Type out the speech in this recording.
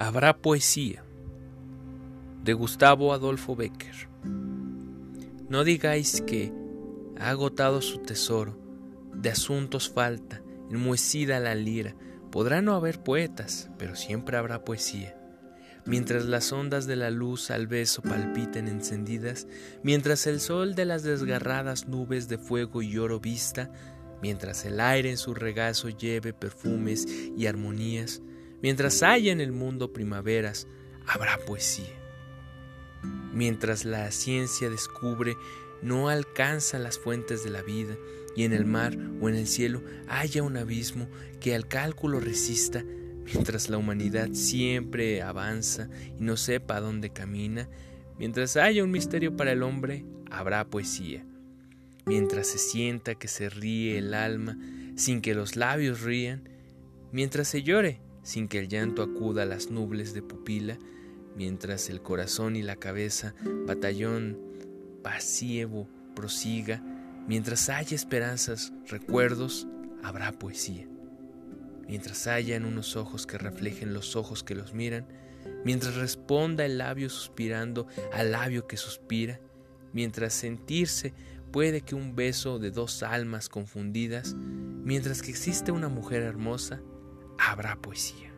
Habrá poesía. De Gustavo Adolfo Becker. No digáis que ha agotado su tesoro, de asuntos falta, enmuecida la lira. Podrá no haber poetas, pero siempre habrá poesía. Mientras las ondas de la luz al beso palpiten encendidas, mientras el sol de las desgarradas nubes de fuego y oro vista, mientras el aire en su regazo lleve perfumes y armonías, Mientras haya en el mundo primaveras, habrá poesía. Mientras la ciencia descubre, no alcanza las fuentes de la vida, y en el mar o en el cielo haya un abismo que al cálculo resista, mientras la humanidad siempre avanza y no sepa dónde camina, mientras haya un misterio para el hombre, habrá poesía. Mientras se sienta que se ríe el alma sin que los labios rían, mientras se llore sin que el llanto acuda a las nubles de pupila, mientras el corazón y la cabeza, batallón pasivo, prosiga, mientras haya esperanzas, recuerdos, habrá poesía. Mientras haya en unos ojos que reflejen los ojos que los miran, mientras responda el labio suspirando al labio que suspira, mientras sentirse puede que un beso de dos almas confundidas, mientras que existe una mujer hermosa, habrá poesía.